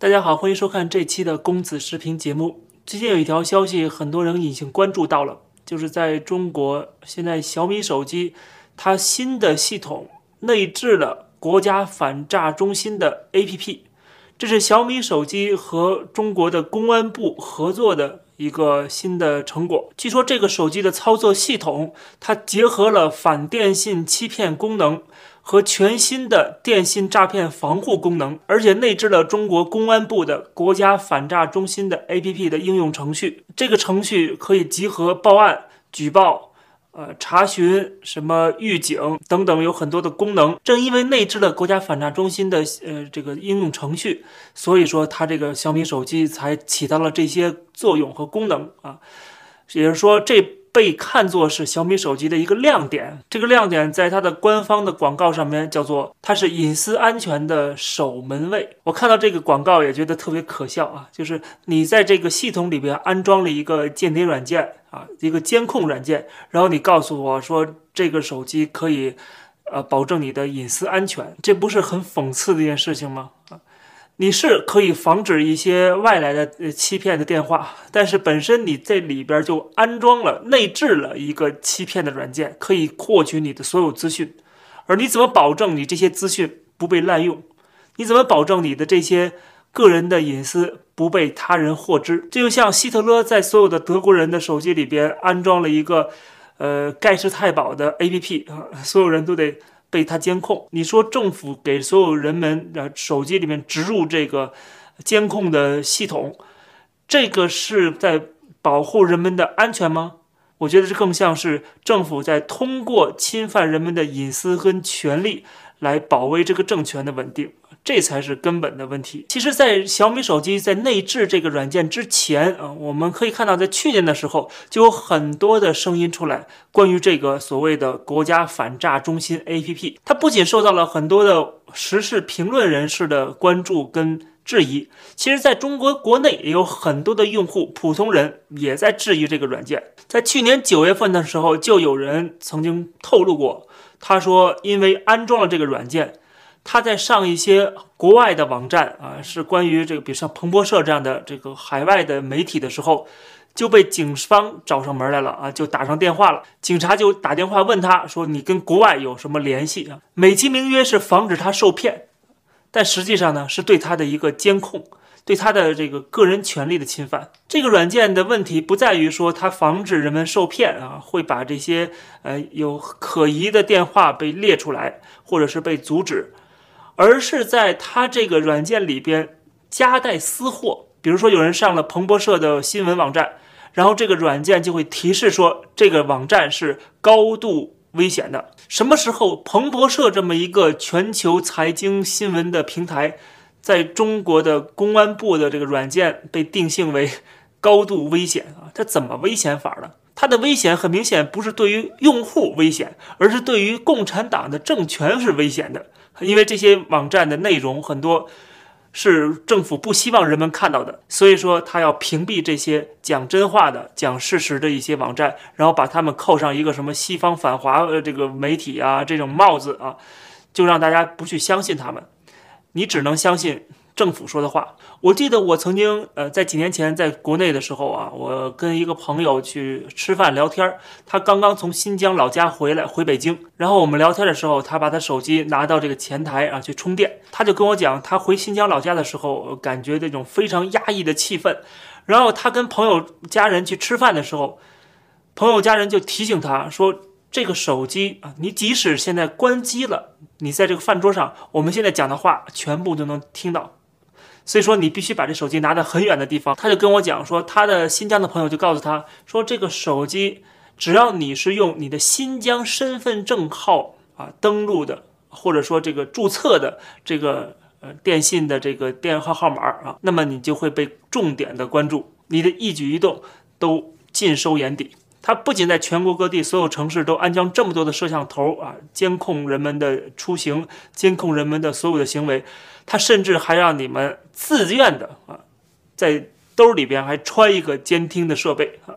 大家好，欢迎收看这期的公子视频节目。最近有一条消息，很多人已经关注到了，就是在中国，现在小米手机它新的系统内置了国家反诈中心的 APP，这是小米手机和中国的公安部合作的一个新的成果。据说这个手机的操作系统，它结合了反电信欺骗功能。和全新的电信诈骗防护功能，而且内置了中国公安部的国家反诈中心的 APP 的应用程序。这个程序可以集合报案、举报、呃查询、什么预警等等，有很多的功能。正因为内置了国家反诈中心的呃这个应用程序，所以说它这个小米手机才起到了这些作用和功能啊。也就是说这。被看作是小米手机的一个亮点，这个亮点在它的官方的广告上面叫做它是隐私安全的守门卫。我看到这个广告也觉得特别可笑啊，就是你在这个系统里边安装了一个间谍软件啊，一个监控软件，然后你告诉我说这个手机可以呃保证你的隐私安全，这不是很讽刺的一件事情吗？啊？你是可以防止一些外来的呃欺骗的电话，但是本身你在里边就安装了内置了一个欺骗的软件，可以获取你的所有资讯。而你怎么保证你这些资讯不被滥用？你怎么保证你的这些个人的隐私不被他人获知？这就像希特勒在所有的德国人的手机里边安装了一个呃盖世太保的 APP 啊，所有人都得。被他监控，你说政府给所有人们的手机里面植入这个监控的系统，这个是在保护人们的安全吗？我觉得这更像是政府在通过侵犯人们的隐私跟权利来保卫这个政权的稳定。这才是根本的问题。其实，在小米手机在内置这个软件之前啊，我们可以看到，在去年的时候就有很多的声音出来，关于这个所谓的国家反诈中心 APP。它不仅受到了很多的时事评论人士的关注跟质疑，其实在中国国内也有很多的用户、普通人也在质疑这个软件。在去年九月份的时候，就有人曾经透露过，他说因为安装了这个软件。他在上一些国外的网站啊，是关于这个，比如像彭博社这样的这个海外的媒体的时候，就被警方找上门来了啊，就打上电话了。警察就打电话问他说：“你跟国外有什么联系啊？”美其名曰是防止他受骗，但实际上呢，是对他的一个监控，对他的这个个人权利的侵犯。这个软件的问题不在于说它防止人们受骗啊，会把这些呃有可疑的电话被列出来，或者是被阻止。而是在它这个软件里边夹带私货，比如说有人上了彭博社的新闻网站，然后这个软件就会提示说这个网站是高度危险的。什么时候彭博社这么一个全球财经新闻的平台，在中国的公安部的这个软件被定性为高度危险啊？它怎么危险法呢？它的危险很明显不是对于用户危险，而是对于共产党的政权是危险的。因为这些网站的内容很多是政府不希望人们看到的，所以说他要屏蔽这些讲真话的、讲事实的一些网站，然后把他们扣上一个什么西方反华呃这个媒体啊这种帽子啊，就让大家不去相信他们，你只能相信。政府说的话，我记得我曾经呃在几年前在国内的时候啊，我跟一个朋友去吃饭聊天他刚刚从新疆老家回来回北京，然后我们聊天的时候，他把他手机拿到这个前台啊去充电，他就跟我讲，他回新疆老家的时候感觉这种非常压抑的气氛，然后他跟朋友家人去吃饭的时候，朋友家人就提醒他说，这个手机啊，你即使现在关机了，你在这个饭桌上，我们现在讲的话全部都能听到。所以说，你必须把这手机拿到很远的地方。他就跟我讲说，他的新疆的朋友就告诉他说，这个手机只要你是用你的新疆身份证号啊登录的，或者说这个注册的这个呃电信的这个电话号码啊，那么你就会被重点的关注，你的一举一动都尽收眼底。它不仅在全国各地所有城市都安装这么多的摄像头啊，监控人们的出行，监控人们的所有的行为，它甚至还让你们自愿的啊，在兜里边还揣一个监听的设备啊。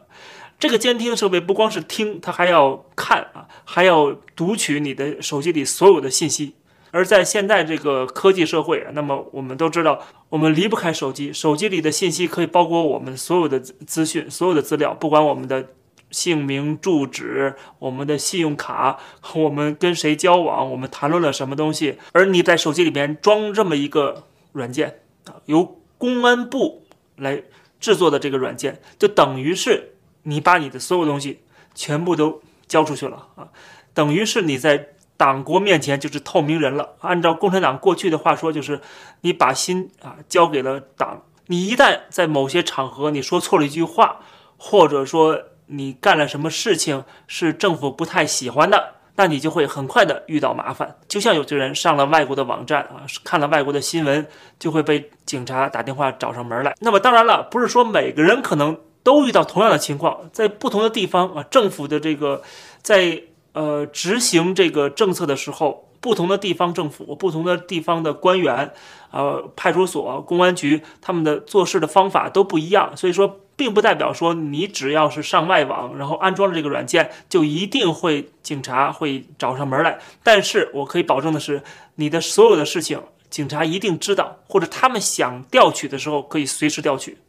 这个监听设备不光是听，它还要看啊，还要读取你的手机里所有的信息。而在现在这个科技社会，那么我们都知道，我们离不开手机，手机里的信息可以包括我们所有的资讯、所有的资料，不管我们的姓名、住址、我们的信用卡、我们跟谁交往、我们谈论了什么东西。而你在手机里边装这么一个软件啊，由公安部来制作的这个软件，就等于是你把你的所有东西全部都交出去了啊，等于是你在。党国面前就是透明人了。按照共产党过去的话说，就是你把心啊交给了党。你一旦在某些场合你说错了一句话，或者说你干了什么事情是政府不太喜欢的，那你就会很快的遇到麻烦。就像有些人上了外国的网站啊，看了外国的新闻，就会被警察打电话找上门来。那么当然了，不是说每个人可能都遇到同样的情况，在不同的地方啊，政府的这个在。呃，执行这个政策的时候，不同的地方政府、不同的地方的官员，呃，派出所、公安局，他们的做事的方法都不一样。所以说，并不代表说你只要是上外网，然后安装了这个软件，就一定会警察会找上门来。但是我可以保证的是，你的所有的事情，警察一定知道，或者他们想调取的时候，可以随时调取。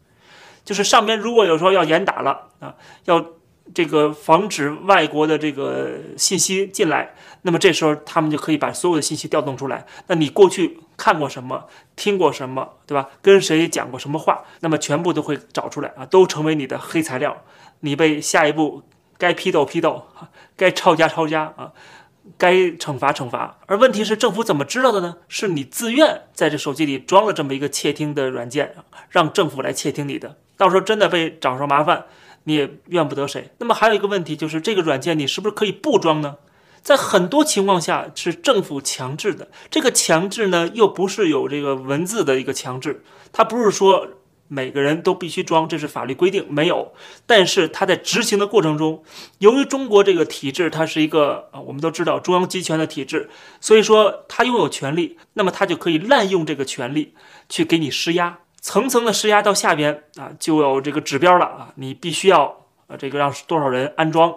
就是上边如果有时候要严打了啊，要。这个防止外国的这个信息进来，那么这时候他们就可以把所有的信息调动出来。那你过去看过什么，听过什么，对吧？跟谁讲过什么话，那么全部都会找出来啊，都成为你的黑材料。你被下一步该批斗批斗，该抄家抄家啊，该惩罚惩罚。而问题是，政府怎么知道的呢？是你自愿在这手机里装了这么一个窃听的软件，让政府来窃听你的。到时候真的被找上麻烦。你也怨不得谁。那么还有一个问题就是，这个软件你是不是可以不装呢？在很多情况下是政府强制的。这个强制呢，又不是有这个文字的一个强制，它不是说每个人都必须装，这是法律规定没有。但是它在执行的过程中，由于中国这个体制它是一个啊，我们都知道中央集权的体制，所以说它拥有权利，那么它就可以滥用这个权利去给你施压。层层的施压到下边啊，就有这个指标了啊，你必须要呃这个让多少人安装，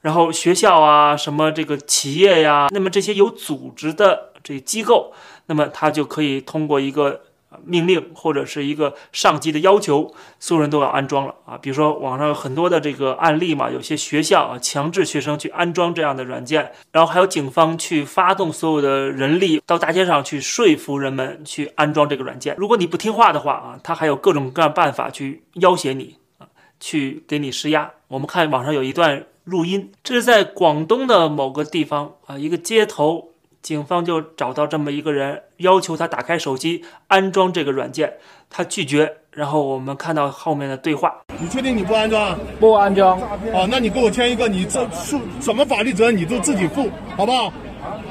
然后学校啊什么这个企业呀，那么这些有组织的这机构，那么它就可以通过一个。命令或者是一个上级的要求，所有人都要安装了啊！比如说网上有很多的这个案例嘛，有些学校啊强制学生去安装这样的软件，然后还有警方去发动所有的人力到大街上去说服人们去安装这个软件。如果你不听话的话啊，他还有各种各样办法去要挟你啊，去给你施压。我们看网上有一段录音，这是在广东的某个地方啊，一个街头。警方就找到这么一个人，要求他打开手机安装这个软件，他拒绝。然后我们看到后面的对话：你确定你不安装？不安装。哦，那你给我签一个，你这负什么法律责任你都自己负，好不好？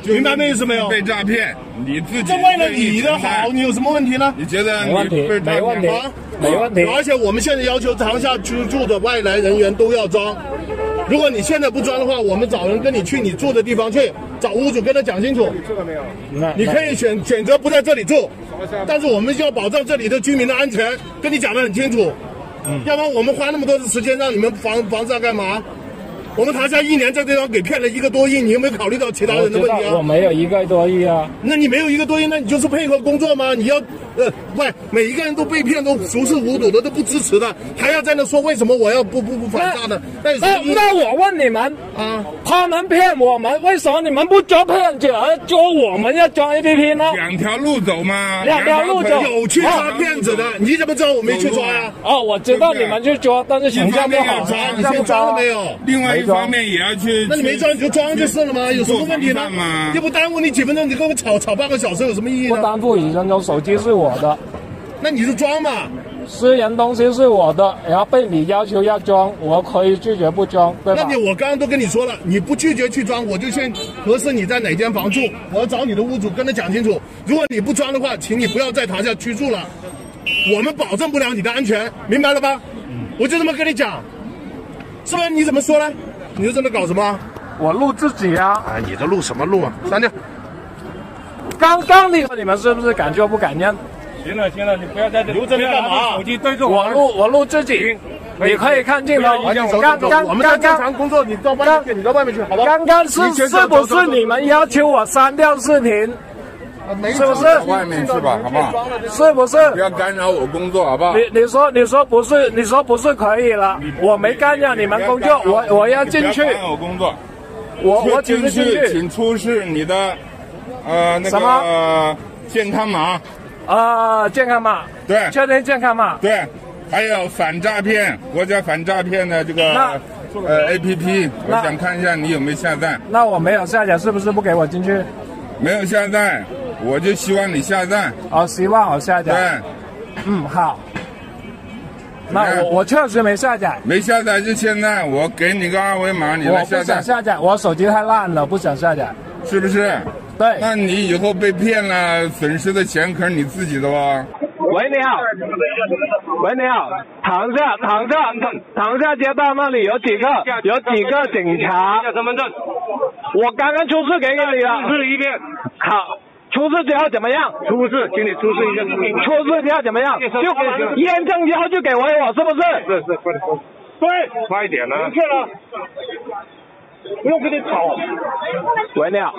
明白那意思没有？被诈骗，你自己。这为了你的好，你有什么问题呢？你觉得没问题？没问题。没问题。而且我们现在要求长沙居住的外来人员都要装。如果你现在不装的话，我们找人跟你去你住的地方去，找屋主跟他讲清楚。你了没有？你可以选选择不在这里住，但是我们要保障这里的居民的安全，跟你讲得很清楚。嗯，要不然我们花那么多的时间让你们房房子要干嘛？我们唐家一年在这地方给骗了一个多亿，你有没有考虑到其他人的问题啊？我没有一个多亿啊。那你没有一个多亿，那你就是配合工作吗？你要呃，喂，每一个人都被骗，都熟视无睹的，都不支持的，还要在那说为什么我要不不不反诈的？那那我问你们啊，他们骗我们，为什么你们不抓骗子，而抓我们要抓 A P P 呢？两条路走吗？两条路走，有去抓骗子的，你怎么知道我没去抓呀？哦，我知道你们去抓，但是形象不好抓，你先抓了没有？另外。方面也要去，那你没装你就装就是了吗？有什么问题呢？又不耽误你几分钟，你跟我吵吵半个小时有什么意义呢？不耽误几分钟，手机是我的，那你就装嘛。私人东西是我的，然后被你要求要装，我可以拒绝不装，对吧？那你我刚刚都跟你说了，你不拒绝去装，我就先核实你在哪间房住，我要找你的屋主跟他讲清楚。如果你不装的话，请你不要在塔下居住了，我们保证不了你的安全，明白了吧？我就这么跟你讲，是不是？你怎么说呢？你是在那搞什么？我录自己啊！啊，你这录什么录啊？删掉。刚刚你说你们是不是敢做不敢认？行了行了，你不要在这留着你干嘛？手机对着我。我录我录自己，你可以看镜头。刚刚我们在正常工作，你到外面去，你到外面去，好吧？刚刚是是不是你们要求我删掉视频？是不是？外面去吧，好不好？是不是？不要干扰我工作，好不好？你你说你说不是？你说不是可以了？我没干扰你们工作，我我要进去。干扰我工作。我我进去。请出示你的呃那什个呃健康码，啊，健康码。对确认健康码。对，还有反诈骗国家反诈骗的这个呃 A P P，我想看一下你有没有下载，那我没有下载，是不是不给我进去？没有下载，我就希望你下载。哦，希望我下载。对，嗯，好。那我我确实没下载，没下载就现在，我给你个二维码，你来下载想，下载，我手机太烂了，不想下载。是不是？对，那你以后被骗了，损失的钱可是你自己的哦。喂，你好。喂，你好。塘下，塘下，塘下街道那里有几个有几个警察？身份证，我刚刚出示给你了。出示一遍。好，出示之后怎么样？出示，请你出示一下。出示之后怎么样？就验证之后就给我我，是不是？是是，快点说。对，快一点呢。明确了。不用跟你吵。喂，你好。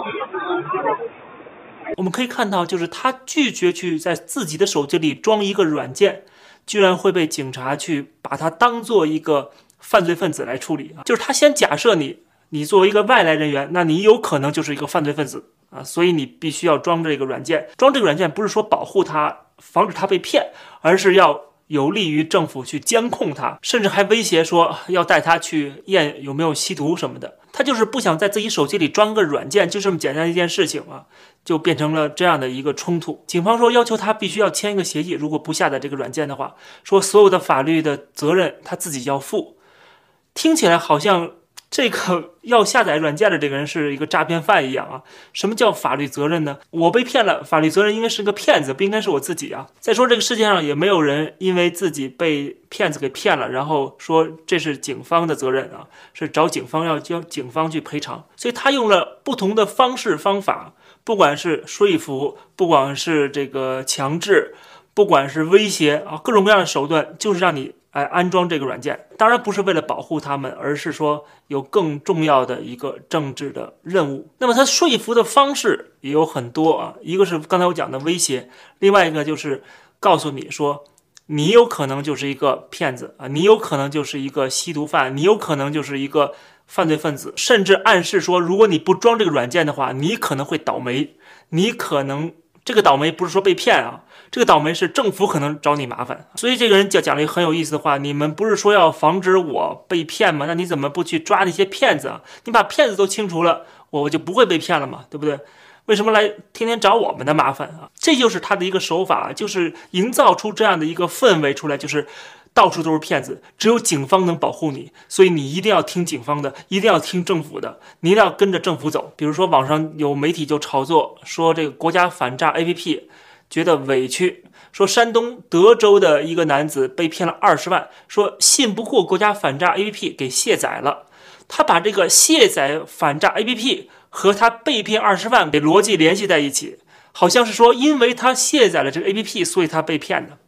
我们可以看到，就是他拒绝去在自己的手机里装一个软件，居然会被警察去把他当做一个犯罪分子来处理啊！就是他先假设你，你作为一个外来人员，那你有可能就是一个犯罪分子啊，所以你必须要装这个软件。装这个软件不是说保护他，防止他被骗，而是要有利于政府去监控他，甚至还威胁说要带他去验有没有吸毒什么的。他就是不想在自己手机里装个软件，就这么简单一件事情啊，就变成了这样的一个冲突。警方说要求他必须要签一个协议，如果不下载这个软件的话，说所有的法律的责任他自己要负。听起来好像这个要下载软件的这个人是一个诈骗犯一样啊！什么叫法律责任呢？我被骗了，法律责任应该是个骗子，不应该是我自己啊！再说这个世界上也没有人因为自己被骗子给骗了，然后说这是警方的责任啊，是找警方要叫警方去赔偿。所以他用了不同的方式方法，不管是说服，不管是这个强制，不管是威胁啊，各种各样的手段，就是让你。哎，安装这个软件，当然不是为了保护他们，而是说有更重要的一个政治的任务。那么他说服的方式也有很多啊，一个是刚才我讲的威胁，另外一个就是告诉你说，你有可能就是一个骗子啊，你有可能就是一个吸毒犯，你有可能就是一个犯罪分子，甚至暗示说，如果你不装这个软件的话，你可能会倒霉，你可能这个倒霉不是说被骗啊。这个倒霉是政府可能找你麻烦，所以这个人讲讲了一个很有意思的话：你们不是说要防止我被骗吗？那你怎么不去抓那些骗子啊？你把骗子都清除了，我就不会被骗了嘛，对不对？为什么来天天找我们的麻烦啊？这就是他的一个手法，就是营造出这样的一个氛围出来，就是到处都是骗子，只有警方能保护你，所以你一定要听警方的，一定要听政府的，你一定要跟着政府走。比如说网上有媒体就炒作说这个国家反诈 APP。觉得委屈，说山东德州的一个男子被骗了二十万，说信不过国家反诈 APP 给卸载了。他把这个卸载反诈 APP 和他被骗二十万给逻辑联系在一起，好像是说因为他卸载了这个 APP，所以他被骗的。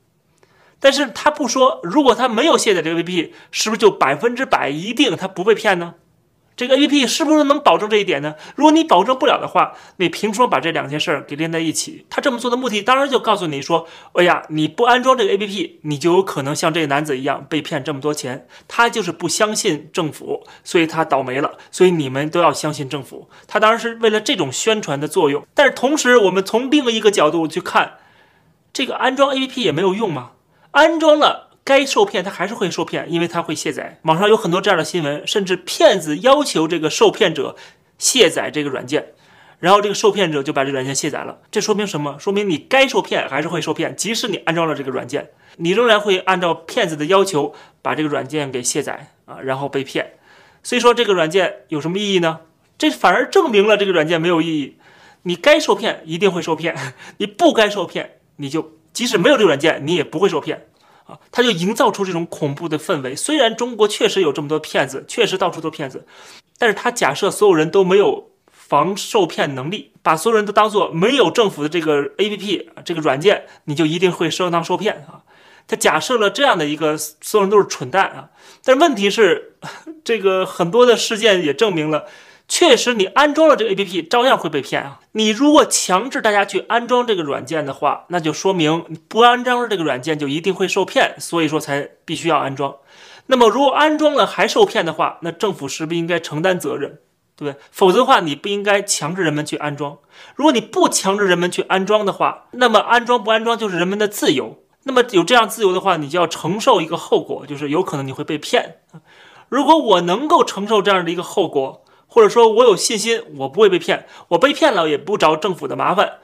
但是他不说，如果他没有卸载这个 APP，是不是就百分之百一定他不被骗呢？这个 A P P 是不是能保证这一点呢？如果你保证不了的话，你凭什么把这两件事儿给连在一起？他这么做的目的，当然就告诉你说：“哎呀，你不安装这个 A P P，你就有可能像这个男子一样被骗这么多钱。”他就是不相信政府，所以他倒霉了。所以你们都要相信政府。他当然是为了这种宣传的作用。但是同时，我们从另一个角度去看，这个安装 A P P 也没有用嘛？安装了。该受骗，他还是会受骗，因为他会卸载。网上有很多这样的新闻，甚至骗子要求这个受骗者卸载这个软件，然后这个受骗者就把这软件卸载了。这说明什么？说明你该受骗还是会受骗，即使你安装了这个软件，你仍然会按照骗子的要求把这个软件给卸载啊，然后被骗。所以说这个软件有什么意义呢？这反而证明了这个软件没有意义。你该受骗一定会受骗，你不该受骗，你就即使没有这个软件，你也不会受骗。他就营造出这种恐怖的氛围。虽然中国确实有这么多骗子，确实到处都骗子，但是他假设所有人都没有防受骗能力，把所有人都当做没有政府的这个 A P P 这个软件，你就一定会上当受骗啊。他假设了这样的一个所有人都是蠢蛋啊。但问题是，这个很多的事件也证明了，确实，你安装了这个 APP，照样会被骗啊。你如果强制大家去安装这个软件的话，那就说明你不安装这个软件就一定会受骗，所以说才必须要安装。那么，如果安装了还受骗的话，那政府是不是应该承担责任？对不对？否则的话，你不应该强制人们去安装。如果你不强制人们去安装的话，那么安装不安装就是人们的自由。那么有这样自由的话，你就要承受一个后果，就是有可能你会被骗。如果我能够承受这样的一个后果，或者说我有信心我不会被骗，我被骗了也不找政府的麻烦，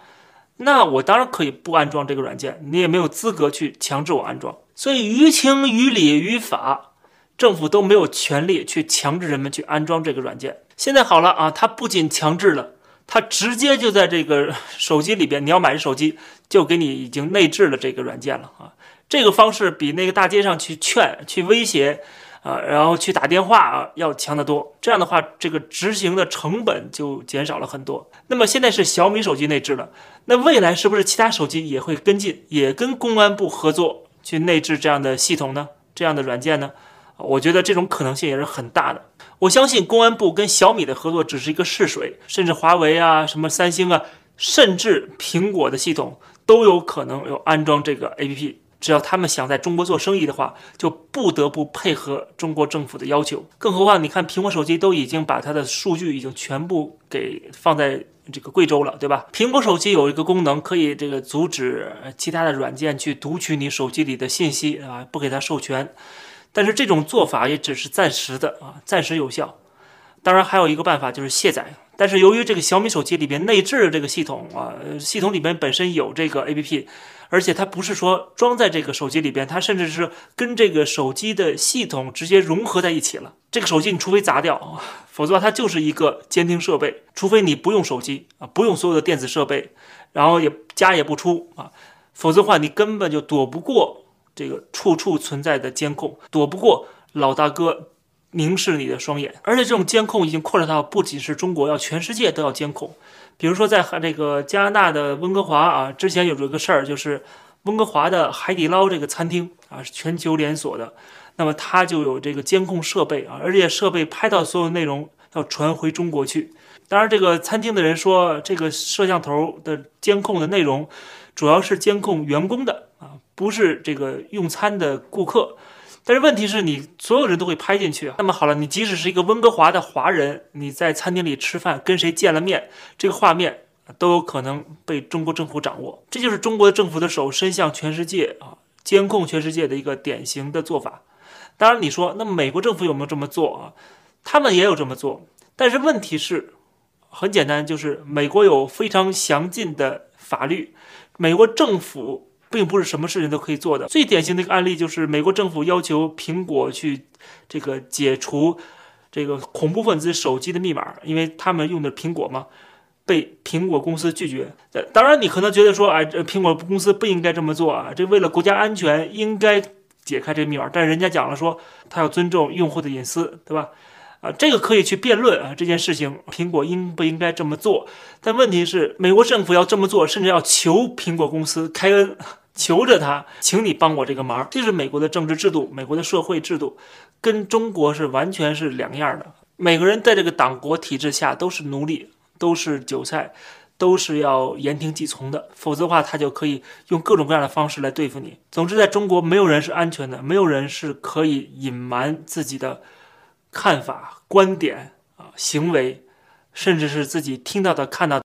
那我当然可以不安装这个软件，你也没有资格去强制我安装。所以于情于理于法，政府都没有权利去强制人们去安装这个软件。现在好了啊，它不仅强制了，它直接就在这个 手机里边，你要买手机就给你已经内置了这个软件了啊。这个方式比那个大街上去劝、去威胁。啊，然后去打电话啊，要强得多。这样的话，这个执行的成本就减少了很多。那么现在是小米手机内置了，那未来是不是其他手机也会跟进，也跟公安部合作去内置这样的系统呢？这样的软件呢？我觉得这种可能性也是很大的。我相信公安部跟小米的合作只是一个试水，甚至华为啊、什么三星啊，甚至苹果的系统都有可能有安装这个 APP。只要他们想在中国做生意的话，就不得不配合中国政府的要求。更何况，你看苹果手机都已经把它的数据已经全部给放在这个贵州了，对吧？苹果手机有一个功能，可以这个阻止其他的软件去读取你手机里的信息啊，不给它授权。但是这种做法也只是暂时的啊，暂时有效。当然，还有一个办法就是卸载。但是由于这个小米手机里边内置的这个系统啊，系统里边本身有这个 APP。而且它不是说装在这个手机里边，它甚至是跟这个手机的系统直接融合在一起了。这个手机你除非砸掉，否则它就是一个监听设备。除非你不用手机啊，不用所有的电子设备，然后也家也不出啊，否则的话你根本就躲不过这个处处存在的监控，躲不过老大哥凝视你的双眼。而且这种监控已经扩展到不仅是中国，要全世界都要监控。比如说，在这个加拿大的温哥华啊，之前有这个事儿，就是温哥华的海底捞这个餐厅啊，是全球连锁的，那么它就有这个监控设备啊，而且设备拍到所有内容要传回中国去。当然，这个餐厅的人说，这个摄像头的监控的内容主要是监控员工的啊，不是这个用餐的顾客。但是问题是你所有人都会拍进去。那么好了，你即使是一个温哥华的华人，你在餐厅里吃饭跟谁见了面，这个画面都有可能被中国政府掌握。这就是中国政府的手伸向全世界啊，监控全世界的一个典型的做法。当然，你说那美国政府有没有这么做啊？他们也有这么做。但是问题是，很简单，就是美国有非常详尽的法律，美国政府。并不是什么事情都可以做的。最典型的一个案例就是美国政府要求苹果去这个解除这个恐怖分子手机的密码，因为他们用的苹果嘛，被苹果公司拒绝。当然，你可能觉得说，哎，这苹果公司不应该这么做啊，这为了国家安全应该解开这个密码。但人家讲了说，他要尊重用户的隐私，对吧？啊，这个可以去辩论啊，这件事情苹果应不应该这么做？但问题是，美国政府要这么做，甚至要求苹果公司开恩。求着他，请你帮我这个忙。这是美国的政治制度，美国的社会制度，跟中国是完全是两样的。每个人在这个党国体制下都是奴隶，都是韭菜，都是要言听计从的。否则的话，他就可以用各种各样的方式来对付你。总之，在中国，没有人是安全的，没有人是可以隐瞒自己的看法、观点啊、行为，甚至是自己听到的、看到的。